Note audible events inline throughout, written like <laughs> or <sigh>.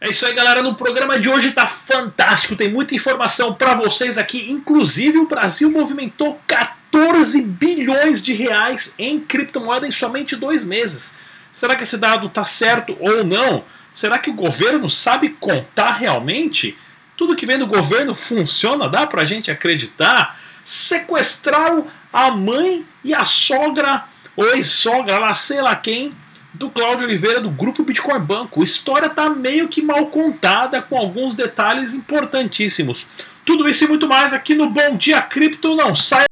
É isso aí, galera. No programa de hoje tá fantástico. Tem muita informação para vocês aqui. Inclusive, o Brasil movimentou 14 bilhões de reais em criptomoeda em somente dois meses. Será que esse dado tá certo ou não? Será que o governo sabe contar realmente? Tudo que vem do governo funciona? Dá pra gente acreditar? Sequestraram a mãe e a sogra, ou ex-sogra, lá sei lá quem, do Cláudio Oliveira do grupo Bitcoin Banco. História está meio que mal contada com alguns detalhes importantíssimos. Tudo isso e muito mais aqui no Bom Dia Cripto. Não sai.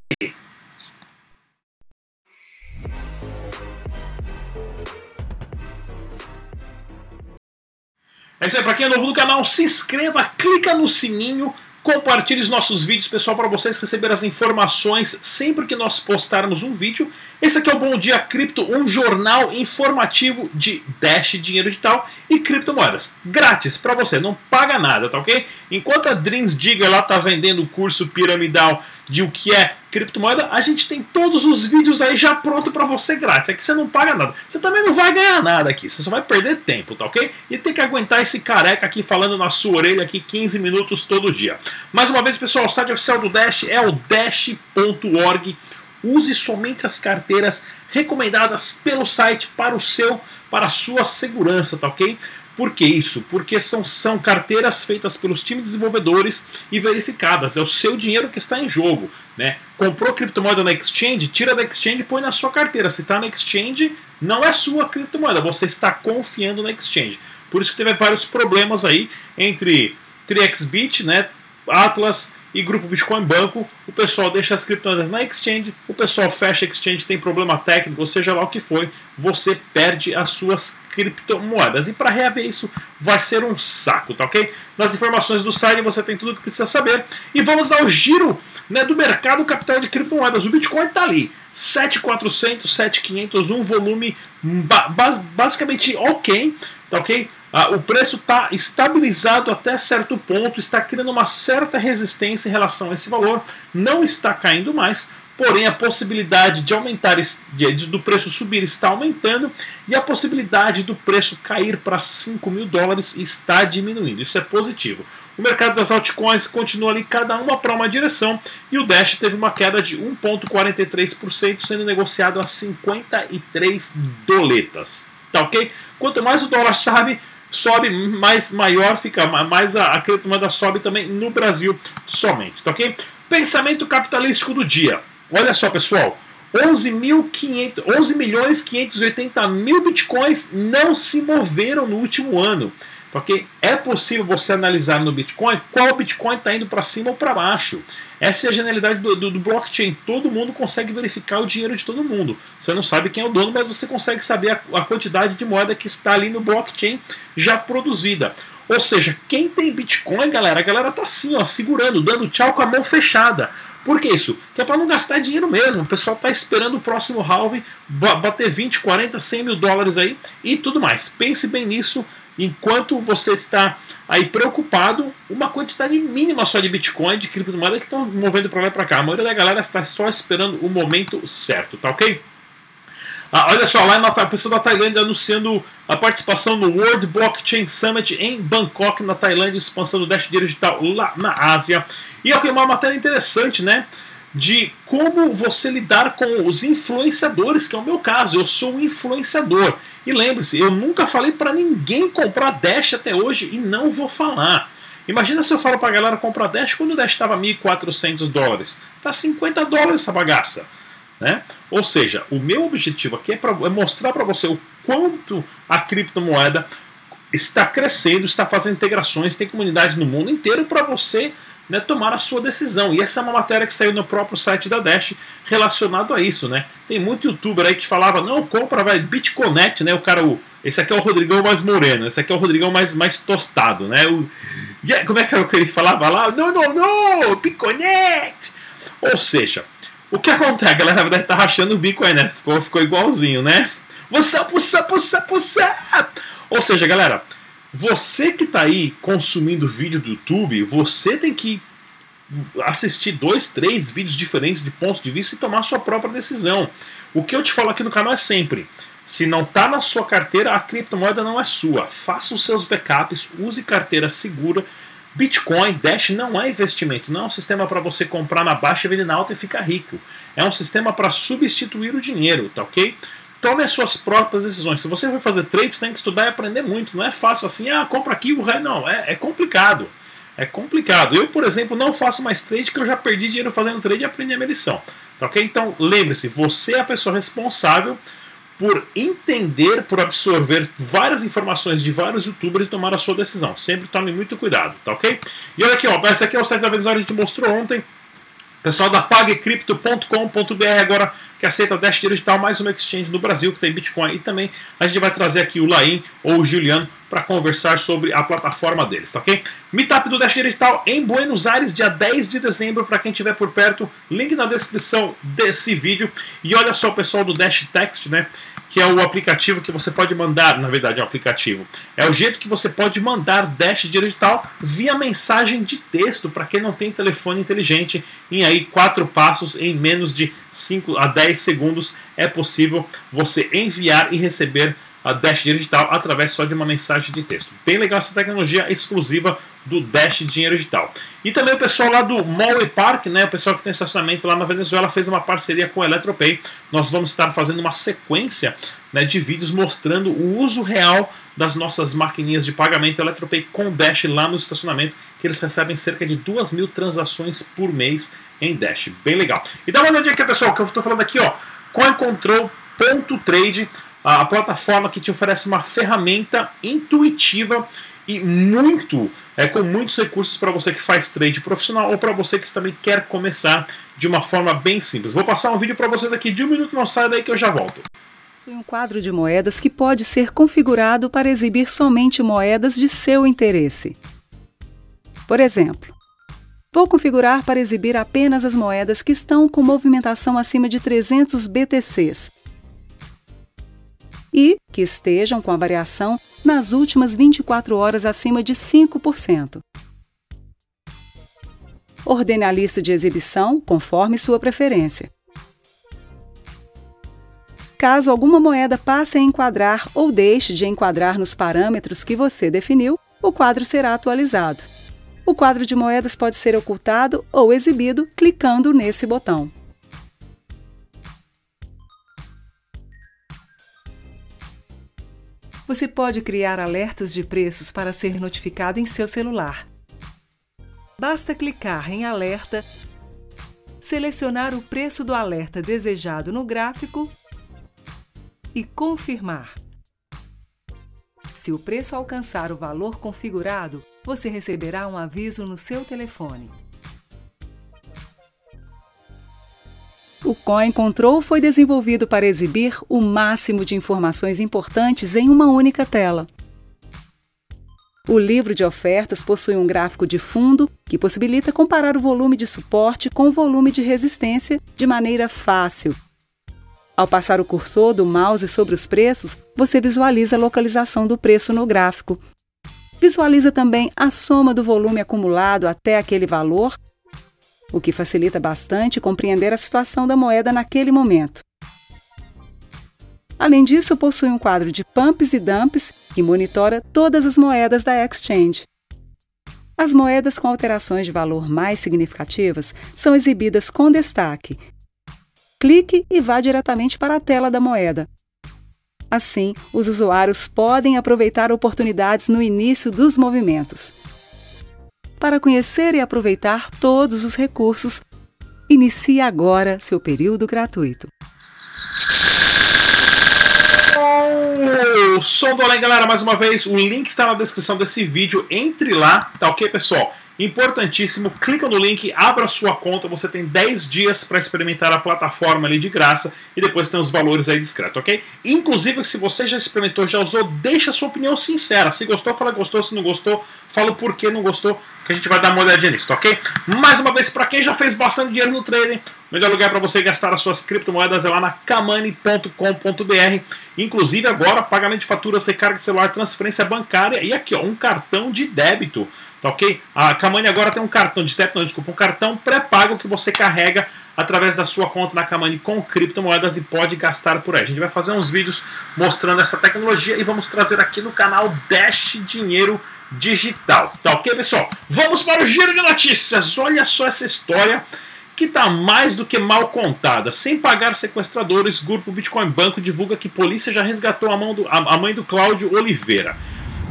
É isso aí, para quem é novo no canal, se inscreva, clica no sininho Compartilhe os nossos vídeos, pessoal, para vocês receberem as informações sempre que nós postarmos um vídeo. Esse aqui é o Bom Dia Cripto, um jornal informativo de Dash, dinheiro digital e criptomoedas. Grátis para você, não paga nada, tá ok? Enquanto a Dreams Digger lá tá vendendo o curso piramidal de o que é criptomoeda, a gente tem todos os vídeos aí já pronto para você grátis. Aqui você não paga nada. Você também não vai ganhar nada aqui, você só vai perder tempo, tá ok? E tem que aguentar esse careca aqui falando na sua orelha aqui 15 minutos todo dia. Mais uma vez, pessoal, o site oficial do Dash é o dash.org. Use somente as carteiras recomendadas pelo site para o seu, para a sua segurança, tá ok? Por que isso? Porque são, são carteiras feitas pelos times desenvolvedores e verificadas. É o seu dinheiro que está em jogo. Né? Comprou criptomoeda na exchange, tira da exchange e põe na sua carteira. Se está na exchange, não é sua criptomoeda, você está confiando na exchange. Por isso que teve vários problemas aí entre 3xBit, né, Atlas e Grupo Bitcoin Banco, o pessoal deixa as criptomoedas na exchange, o pessoal fecha a exchange, tem problema técnico, ou seja lá o que foi, você perde as suas criptomoedas. E para reaver isso vai ser um saco, tá ok? Nas informações do site você tem tudo o que precisa saber. E vamos ao giro né, do mercado capital de criptomoedas. O Bitcoin está ali, 7400, 7500, um volume basicamente ok, tá ok? Ah, o preço está estabilizado até certo ponto, está criando uma certa resistência em relação a esse valor, não está caindo mais, porém a possibilidade de aumentar, de, do preço subir está aumentando e a possibilidade do preço cair para 5 mil dólares está diminuindo. Isso é positivo. O mercado das altcoins continua ali cada uma para uma direção e o Dash teve uma queda de 1,43%, sendo negociado a 53 doletas. Tá ok? Quanto mais o dólar sabe, sobe mais maior, fica mais a, a criptomoeda sobe também no Brasil somente, tá ok? Pensamento capitalístico do dia. Olha só, pessoal. 11, 11 milhões 580 mil bitcoins não se moveram no último ano. Porque é possível você analisar no Bitcoin qual Bitcoin está indo para cima ou para baixo. Essa é a genialidade do, do, do, blockchain. Todo mundo consegue verificar o dinheiro de todo mundo. Você não sabe quem é o dono, mas você consegue saber a, a quantidade de moeda que está ali no blockchain já produzida. Ou seja, quem tem Bitcoin, galera, a galera tá assim, ó, segurando, dando tchau com a mão fechada. Por que isso? Que é para não gastar dinheiro mesmo. O pessoal está esperando o próximo halving bater 20, 40, 100 mil dólares aí e tudo mais. Pense bem nisso enquanto você está aí preocupado, uma quantidade mínima só de Bitcoin, de criptomoeda que estão movendo para lá e para cá. A maioria da galera está só esperando o momento certo, tá ok? Ah, olha só, lá a pessoa da Tailândia anunciando a participação no World Blockchain Summit em Bangkok, na Tailândia, expansão do Dash Digital lá na Ásia. E é uma matéria interessante, né? De como você lidar com os influenciadores, que é o meu caso. Eu sou um influenciador. E lembre-se, eu nunca falei para ninguém comprar Dash até hoje e não vou falar. Imagina se eu falo para a galera comprar Dash quando o Dash estava 1.400 dólares. Tá 50 dólares essa bagaça. Né? Ou seja, o meu objetivo aqui é, pra, é mostrar para você o quanto a criptomoeda está crescendo, está fazendo integrações, tem comunidade no mundo inteiro para você né, tomar a sua decisão. E essa é uma matéria que saiu no próprio site da Dash relacionado a isso, né? Tem muito youtuber aí que falava, não, compra, vai, BitConnect, né? O cara, o, esse aqui é o Rodrigão mais moreno, esse aqui é o Rodrigão mais, mais tostado, né? O, yeah, como é que era o que ele falava lá? Não, não, não, BitConnect! Ou seja, o que acontece? A galera na verdade tá rachando o bico aí, né? Ficou, ficou igualzinho, né? What's up, what's up? Ou seja, galera, você que está aí consumindo vídeo do YouTube, você tem que assistir dois, três vídeos diferentes de pontos de vista e tomar sua própria decisão. O que eu te falo aqui no canal é sempre: Se não está na sua carteira, a criptomoeda não é sua. Faça os seus backups, use carteira segura. Bitcoin, Dash não é investimento, não é um sistema para você comprar na baixa vender na alta e ficar rico. É um sistema para substituir o dinheiro, tá ok? Tome as suas próprias decisões. Se você for fazer trades, tem que estudar e aprender muito. Não é fácil assim, ah, compra aqui o rei. Não, é, é complicado. É complicado. Eu, por exemplo, não faço mais trade porque eu já perdi dinheiro fazendo trade e aprendi a minha lição. Tá ok? Então, lembre-se, você é a pessoa responsável por entender, por absorver várias informações de vários youtubers e tomar a sua decisão. Sempre tome muito cuidado, tá ok? E olha aqui, ó, esse aqui é o site da Venezuela, a gente mostrou ontem. Pessoal da pagcrypto.com.br agora que aceita Dash Digital, mais uma exchange no Brasil que tem Bitcoin. E também a gente vai trazer aqui o Laim ou o Juliano para conversar sobre a plataforma deles, tá ok? Meetup do Dash Digital em Buenos Aires, dia 10 de dezembro, para quem estiver por perto. Link na descrição desse vídeo. E olha só o pessoal do Dash Text, né? Que é o aplicativo que você pode mandar, na verdade é um aplicativo, é o jeito que você pode mandar Dash digital via mensagem de texto para quem não tem telefone inteligente em aí quatro passos em menos de 5 a 10 segundos é possível você enviar e receber a Dash Digital através só de uma mensagem de texto. Bem legal essa tecnologia exclusiva do Dash Dinheiro Digital. E também o pessoal lá do Mall e Park, né, o pessoal que tem estacionamento lá na Venezuela, fez uma parceria com a Eletropay. Nós vamos estar fazendo uma sequência né, de vídeos mostrando o uso real das nossas maquininhas de pagamento Eletropay com Dash lá no estacionamento, que eles recebem cerca de 2 mil transações por mês em Dash. Bem legal. E dá uma olhadinha aqui, pessoal, que eu estou falando aqui, ó, CoinControl.trade a, plataforma que te oferece uma ferramenta intuitiva e muito é, com muitos recursos para você que faz trade profissional ou para você que também quer começar de uma forma bem simples. Vou passar um vídeo para vocês aqui de um minuto, não sai daí que eu já volto. Um quadro de moedas que pode ser configurado para exibir somente moedas de seu interesse. Por exemplo, vou configurar para exibir apenas as moedas que estão com movimentação acima de 300 BTCs e que estejam com a variação nas últimas 24 horas acima de 5%. Ordene a lista de exibição conforme sua preferência. Caso alguma moeda passe a enquadrar ou deixe de enquadrar nos parâmetros que você definiu, o quadro será atualizado. O quadro de moedas pode ser ocultado ou exibido clicando nesse botão. Você pode criar alertas de preços para ser notificado em seu celular. Basta clicar em Alerta, selecionar o preço do alerta desejado no gráfico e confirmar. Se o preço alcançar o valor configurado, você receberá um aviso no seu telefone. O Coin Control foi desenvolvido para exibir o máximo de informações importantes em uma única tela. O livro de ofertas possui um gráfico de fundo que possibilita comparar o volume de suporte com o volume de resistência de maneira fácil. Ao passar o cursor do mouse sobre os preços, você visualiza a localização do preço no gráfico. Visualiza também a soma do volume acumulado até aquele valor o que facilita bastante compreender a situação da moeda naquele momento. Além disso, possui um quadro de pumps e dumps que monitora todas as moedas da exchange. As moedas com alterações de valor mais significativas são exibidas com destaque. Clique e vá diretamente para a tela da moeda. Assim, os usuários podem aproveitar oportunidades no início dos movimentos. Para conhecer e aproveitar todos os recursos, inicie agora seu período gratuito. Som do além, galera, mais uma vez, o link está na descrição desse vídeo. Entre lá, tá ok, pessoal? Importantíssimo, clica no link, abra sua conta, você tem 10 dias para experimentar a plataforma ali de graça e depois tem os valores aí discreto, ok? Inclusive, se você já experimentou, já usou, deixa a sua opinião sincera. Se gostou, fala gostou, se não gostou, fala por que não gostou, que a gente vai dar uma olhadinha nisso, ok? Mais uma vez, para quem já fez bastante dinheiro no trading, melhor lugar para você gastar as suas criptomoedas é lá na kamani.com.br. Inclusive agora, pagamento de faturas, recarga de celular, transferência bancária e aqui ó, um cartão de débito. Tá ok? A Kamani agora tem um cartão de débito, não, desculpa, um cartão pré-pago que você carrega através da sua conta na Kamani com criptomoedas e pode gastar por aí. A gente vai fazer uns vídeos mostrando essa tecnologia e vamos trazer aqui no canal Dash Dinheiro Digital. Tá ok, pessoal? Vamos para o giro de notícias. Olha só essa história que está mais do que mal contada. Sem pagar sequestradores, Grupo Bitcoin Banco divulga que polícia já resgatou a, mão do, a, a mãe do Cláudio Oliveira.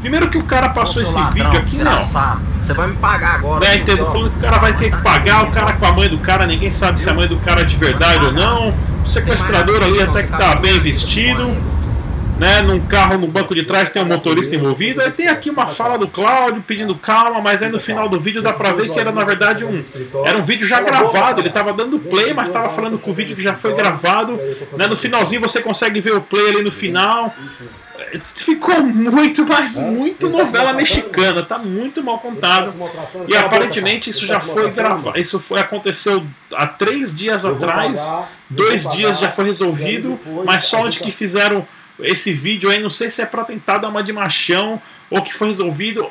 Primeiro que o cara passou esse ladrão, vídeo aqui, não. Você vai me pagar agora. É, entendeu? Falando que o cara vai ter que pagar, o cara com a mãe do cara, ninguém sabe se a mãe do cara é de verdade ou não. O sequestrador ali até que tá bem vestido. Né, num carro no banco de trás tem um motorista envolvido. Aí tem aqui uma fala do Cláudio pedindo calma, mas aí no final do vídeo dá pra ver que era na verdade um era um vídeo já gravado. Ele tava dando play, mas tava falando com o vídeo que já foi gravado. Né, no finalzinho você consegue ver o play ali no final ficou muito, mas muito novela mexicana, tá muito mal contado. E aparentemente isso já foi gravado. Isso foi aconteceu há três dias atrás, dois dias já foi resolvido, mas só onde que fizeram esse vídeo aí, não sei se é para tentar dar uma de machão ou que foi resolvido.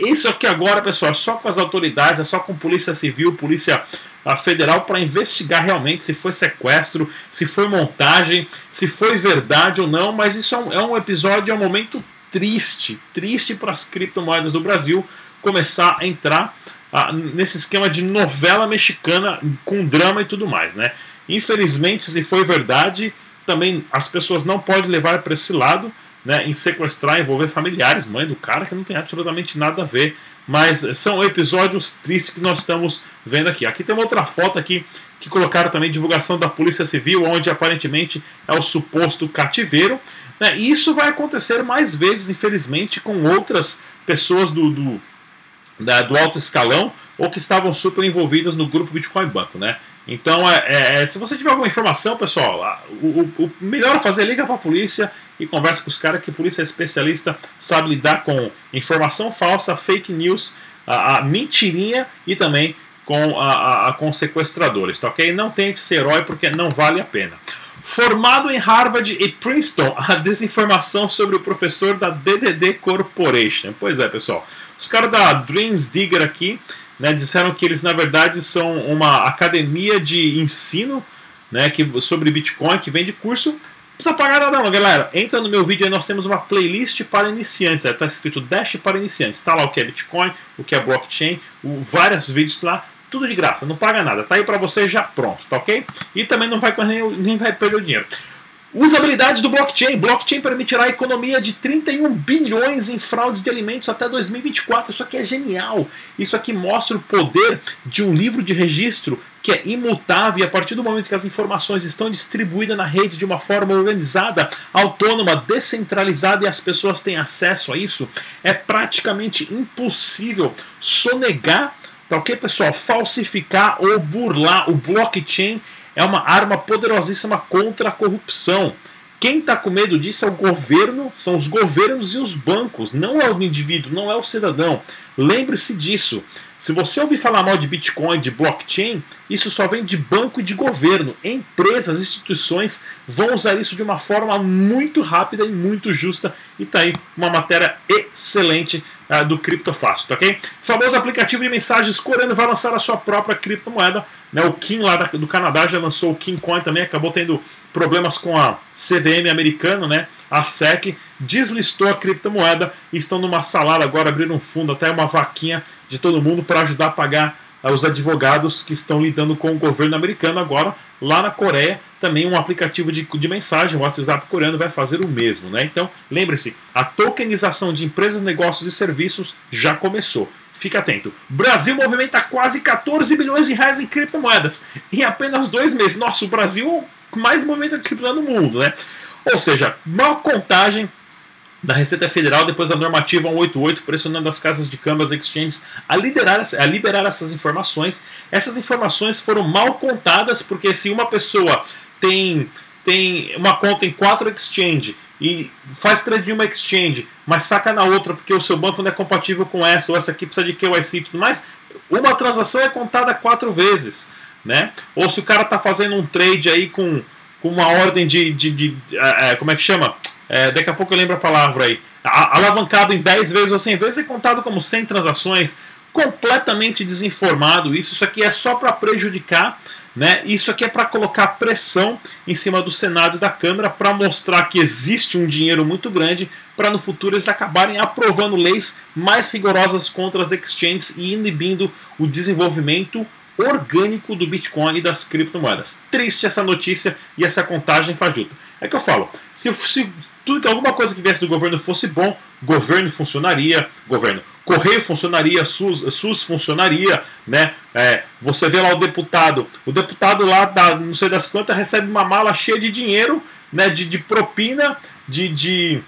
Isso aqui agora, pessoal, é só com as autoridades, é só com polícia civil, polícia a federal para investigar realmente se foi sequestro, se foi montagem, se foi verdade ou não, mas isso é um, é um episódio, é um momento triste, triste para as criptomoedas do Brasil começar a entrar ah, nesse esquema de novela mexicana com drama e tudo mais, né? Infelizmente, se foi verdade, também as pessoas não podem levar para esse lado, né, em sequestrar, envolver familiares, mãe do cara, que não tem absolutamente nada a ver mas são episódios tristes que nós estamos vendo aqui. Aqui tem uma outra foto aqui que colocaram também divulgação da Polícia Civil, onde aparentemente é o suposto cativeiro. Né? E isso vai acontecer mais vezes, infelizmente, com outras pessoas do, do, da, do alto escalão ou que estavam super envolvidas no grupo Bitcoin Banco, né? Então, é, é, é se você tiver alguma informação, pessoal, o, o, melhor a fazer, liga para a polícia e conversa com os caras, que a polícia é especialista, sabe lidar com informação falsa, fake news, a, a mentirinha e também com, a, a, com sequestradores, tá ok? Não tente ser herói porque não vale a pena. Formado em Harvard e Princeton, <laughs> a desinformação sobre o professor da DDD Corporation. Pois é, pessoal. Os caras da Dreams Digger aqui né, disseram que eles, na verdade, são uma academia de ensino né, que, sobre Bitcoin que vende curso precisa pagar nada não, galera. Entra no meu vídeo aí, nós temos uma playlist para iniciantes. Está escrito Dash para iniciantes. Está lá o que é Bitcoin, o que é blockchain, o, vários vídeos lá, tudo de graça, não paga nada. Tá aí para você já pronto, tá ok? E também não vai nem, nem vai perder o dinheiro. Usabilidades do blockchain. Blockchain permitirá a economia de 31 bilhões em fraudes de alimentos até 2024. Isso aqui é genial. Isso aqui mostra o poder de um livro de registro que é imutável e a partir do momento que as informações estão distribuídas na rede de uma forma organizada, autônoma, descentralizada e as pessoas têm acesso a isso, é praticamente impossível sonegar, tá ok, pessoal? Falsificar ou burlar o blockchain é uma arma poderosíssima contra a corrupção. Quem está com medo disso é o governo, são os governos e os bancos, não é o indivíduo, não é o cidadão. Lembre-se disso. Se você ouvir falar mal de Bitcoin, de blockchain, isso só vem de banco e de governo. Empresas, instituições vão usar isso de uma forma muito rápida e muito justa. E tá aí uma matéria excelente uh, do Criptofácil, tá ok? O famoso aplicativo de mensagens coreano vai lançar a sua própria criptomoeda. Né? O Kim lá do Canadá já lançou o Kim Coin também, acabou tendo problemas com a CVM americana, né? A SEC deslistou a criptomoeda e estão numa salada agora, abrindo um fundo, até uma vaquinha de todo mundo para ajudar a pagar os advogados que estão lidando com o governo americano agora. Lá na Coreia, também um aplicativo de, de mensagem, o WhatsApp coreano, vai fazer o mesmo. Né? Então, lembre-se, a tokenização de empresas, negócios e serviços já começou. Fique atento. Brasil movimenta quase 14 bilhões de reais em criptomoedas em apenas dois meses. Nossa, o Brasil mais movimenta criptomoeda no mundo, né? Ou seja, maior contagem da Receita Federal depois da normativa 188 pressionando as casas de câmbios exchanges a, liderar, a liberar essas informações. Essas informações foram mal contadas porque se uma pessoa tem tem uma conta em quatro exchange e faz trade em uma exchange, mas saca na outra porque o seu banco não é compatível com essa ou essa aqui precisa de KYC e tudo mais, uma transação é contada quatro vezes. né? Ou se o cara tá fazendo um trade aí com, com uma ordem de. de, de, de é, como é que chama? É, daqui a pouco eu lembro a palavra aí. Alavancado em 10 vezes ou 100 vezes é contado como 100 transações. Completamente desinformado isso. Isso aqui é só para prejudicar né? Isso aqui é para colocar pressão em cima do Senado e da Câmara para mostrar que existe um dinheiro muito grande para no futuro eles acabarem aprovando leis mais rigorosas contra as exchanges e inibindo o desenvolvimento orgânico do Bitcoin e das criptomoedas. Triste essa notícia e essa contagem fajuta. É que eu falo, se, se tudo alguma coisa que viesse do governo fosse bom, governo funcionaria, governo Correio funcionaria, SUS, SUS funcionaria, né? É, você vê lá o deputado, o deputado lá da não sei das quantas recebe uma mala cheia de dinheiro, né? De, de propina, de, de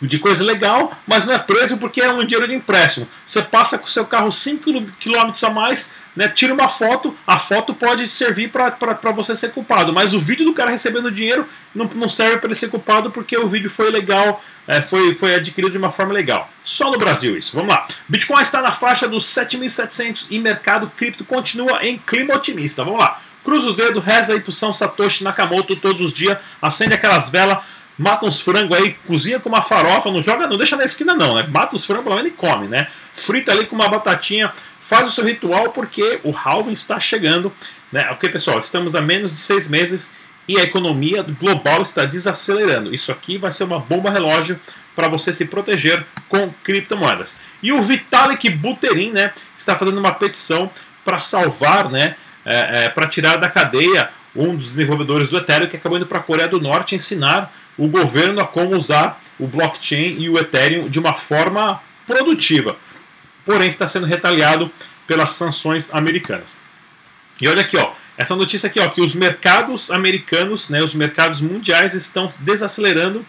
de coisa legal, mas não é preso porque é um dinheiro de empréstimo. Você passa com o seu carro 5 km a mais, né, tira uma foto, a foto pode servir para você ser culpado, mas o vídeo do cara recebendo dinheiro não, não serve para ele ser culpado porque o vídeo foi legal, é, foi, foi adquirido de uma forma legal. Só no Brasil isso. Vamos lá. Bitcoin está na faixa dos 7.700 e mercado cripto continua em clima otimista. Vamos lá. Cruza os dedos, reza aí pro São Satoshi Nakamoto todos os dias, acende aquelas velas mata uns frangos aí, cozinha com uma farofa, não joga, não deixa na esquina não, né? Mata os frangos pelo menos e come, né? Frita ali com uma batatinha, faz o seu ritual porque o halving está chegando, né? Ok, pessoal, estamos a menos de seis meses e a economia global está desacelerando. Isso aqui vai ser uma bomba relógio para você se proteger com criptomoedas. E o Vitalik Buterin, né, está fazendo uma petição para salvar, né, é, é, para tirar da cadeia um dos desenvolvedores do Ethereum que acabou indo para a Coreia do Norte ensinar o governo a como usar o blockchain e o Ethereum de uma forma produtiva. Porém, está sendo retaliado pelas sanções americanas. E olha aqui, ó, essa notícia aqui, ó, que os mercados americanos, né, os mercados mundiais estão desacelerando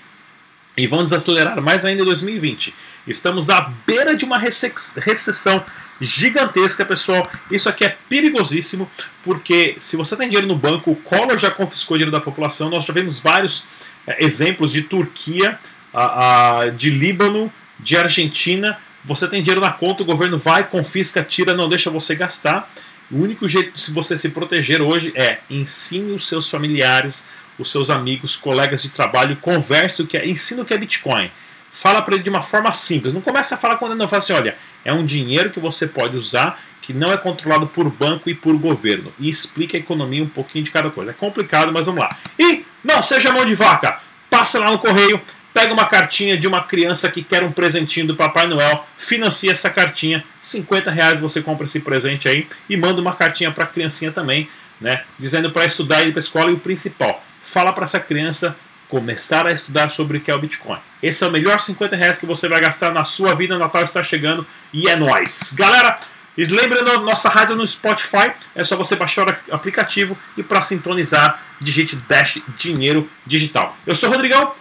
e vão desacelerar mais ainda em 2020. Estamos à beira de uma recessão gigantesca, pessoal. Isso aqui é perigosíssimo, porque se você tem dinheiro no banco, o Collor já confiscou dinheiro da população. Nós já vemos vários é, exemplos de Turquia, a, a, de Líbano, de Argentina. Você tem dinheiro na conta, o governo vai, confisca, tira, não deixa você gastar. O único jeito de você se proteger hoje é ensine os seus familiares, os seus amigos, colegas de trabalho, converse o que é, ensine o que é Bitcoin. Fala para ele de uma forma simples. Não começa a falar quando não fala assim, olha, é um dinheiro que você pode usar que não é controlado por banco e por governo. E explica a economia um pouquinho de cada coisa. É complicado, mas vamos lá. E não seja mão de vaca. Passa lá no correio, pega uma cartinha de uma criança que quer um presentinho do Papai Noel, financia essa cartinha, 50 reais você compra esse presente aí e manda uma cartinha para a criancinha também, né, dizendo para estudar e ir para escola e o principal, fala para essa criança começar a estudar sobre o que é o Bitcoin. Esse é o melhor 50 reais que você vai gastar na sua vida, Natal está chegando e é nóis. Galera, lembrando, nossa rádio no Spotify, é só você baixar o aplicativo e para sintonizar, digite Dash Dinheiro Digital. Eu sou o Rodrigão,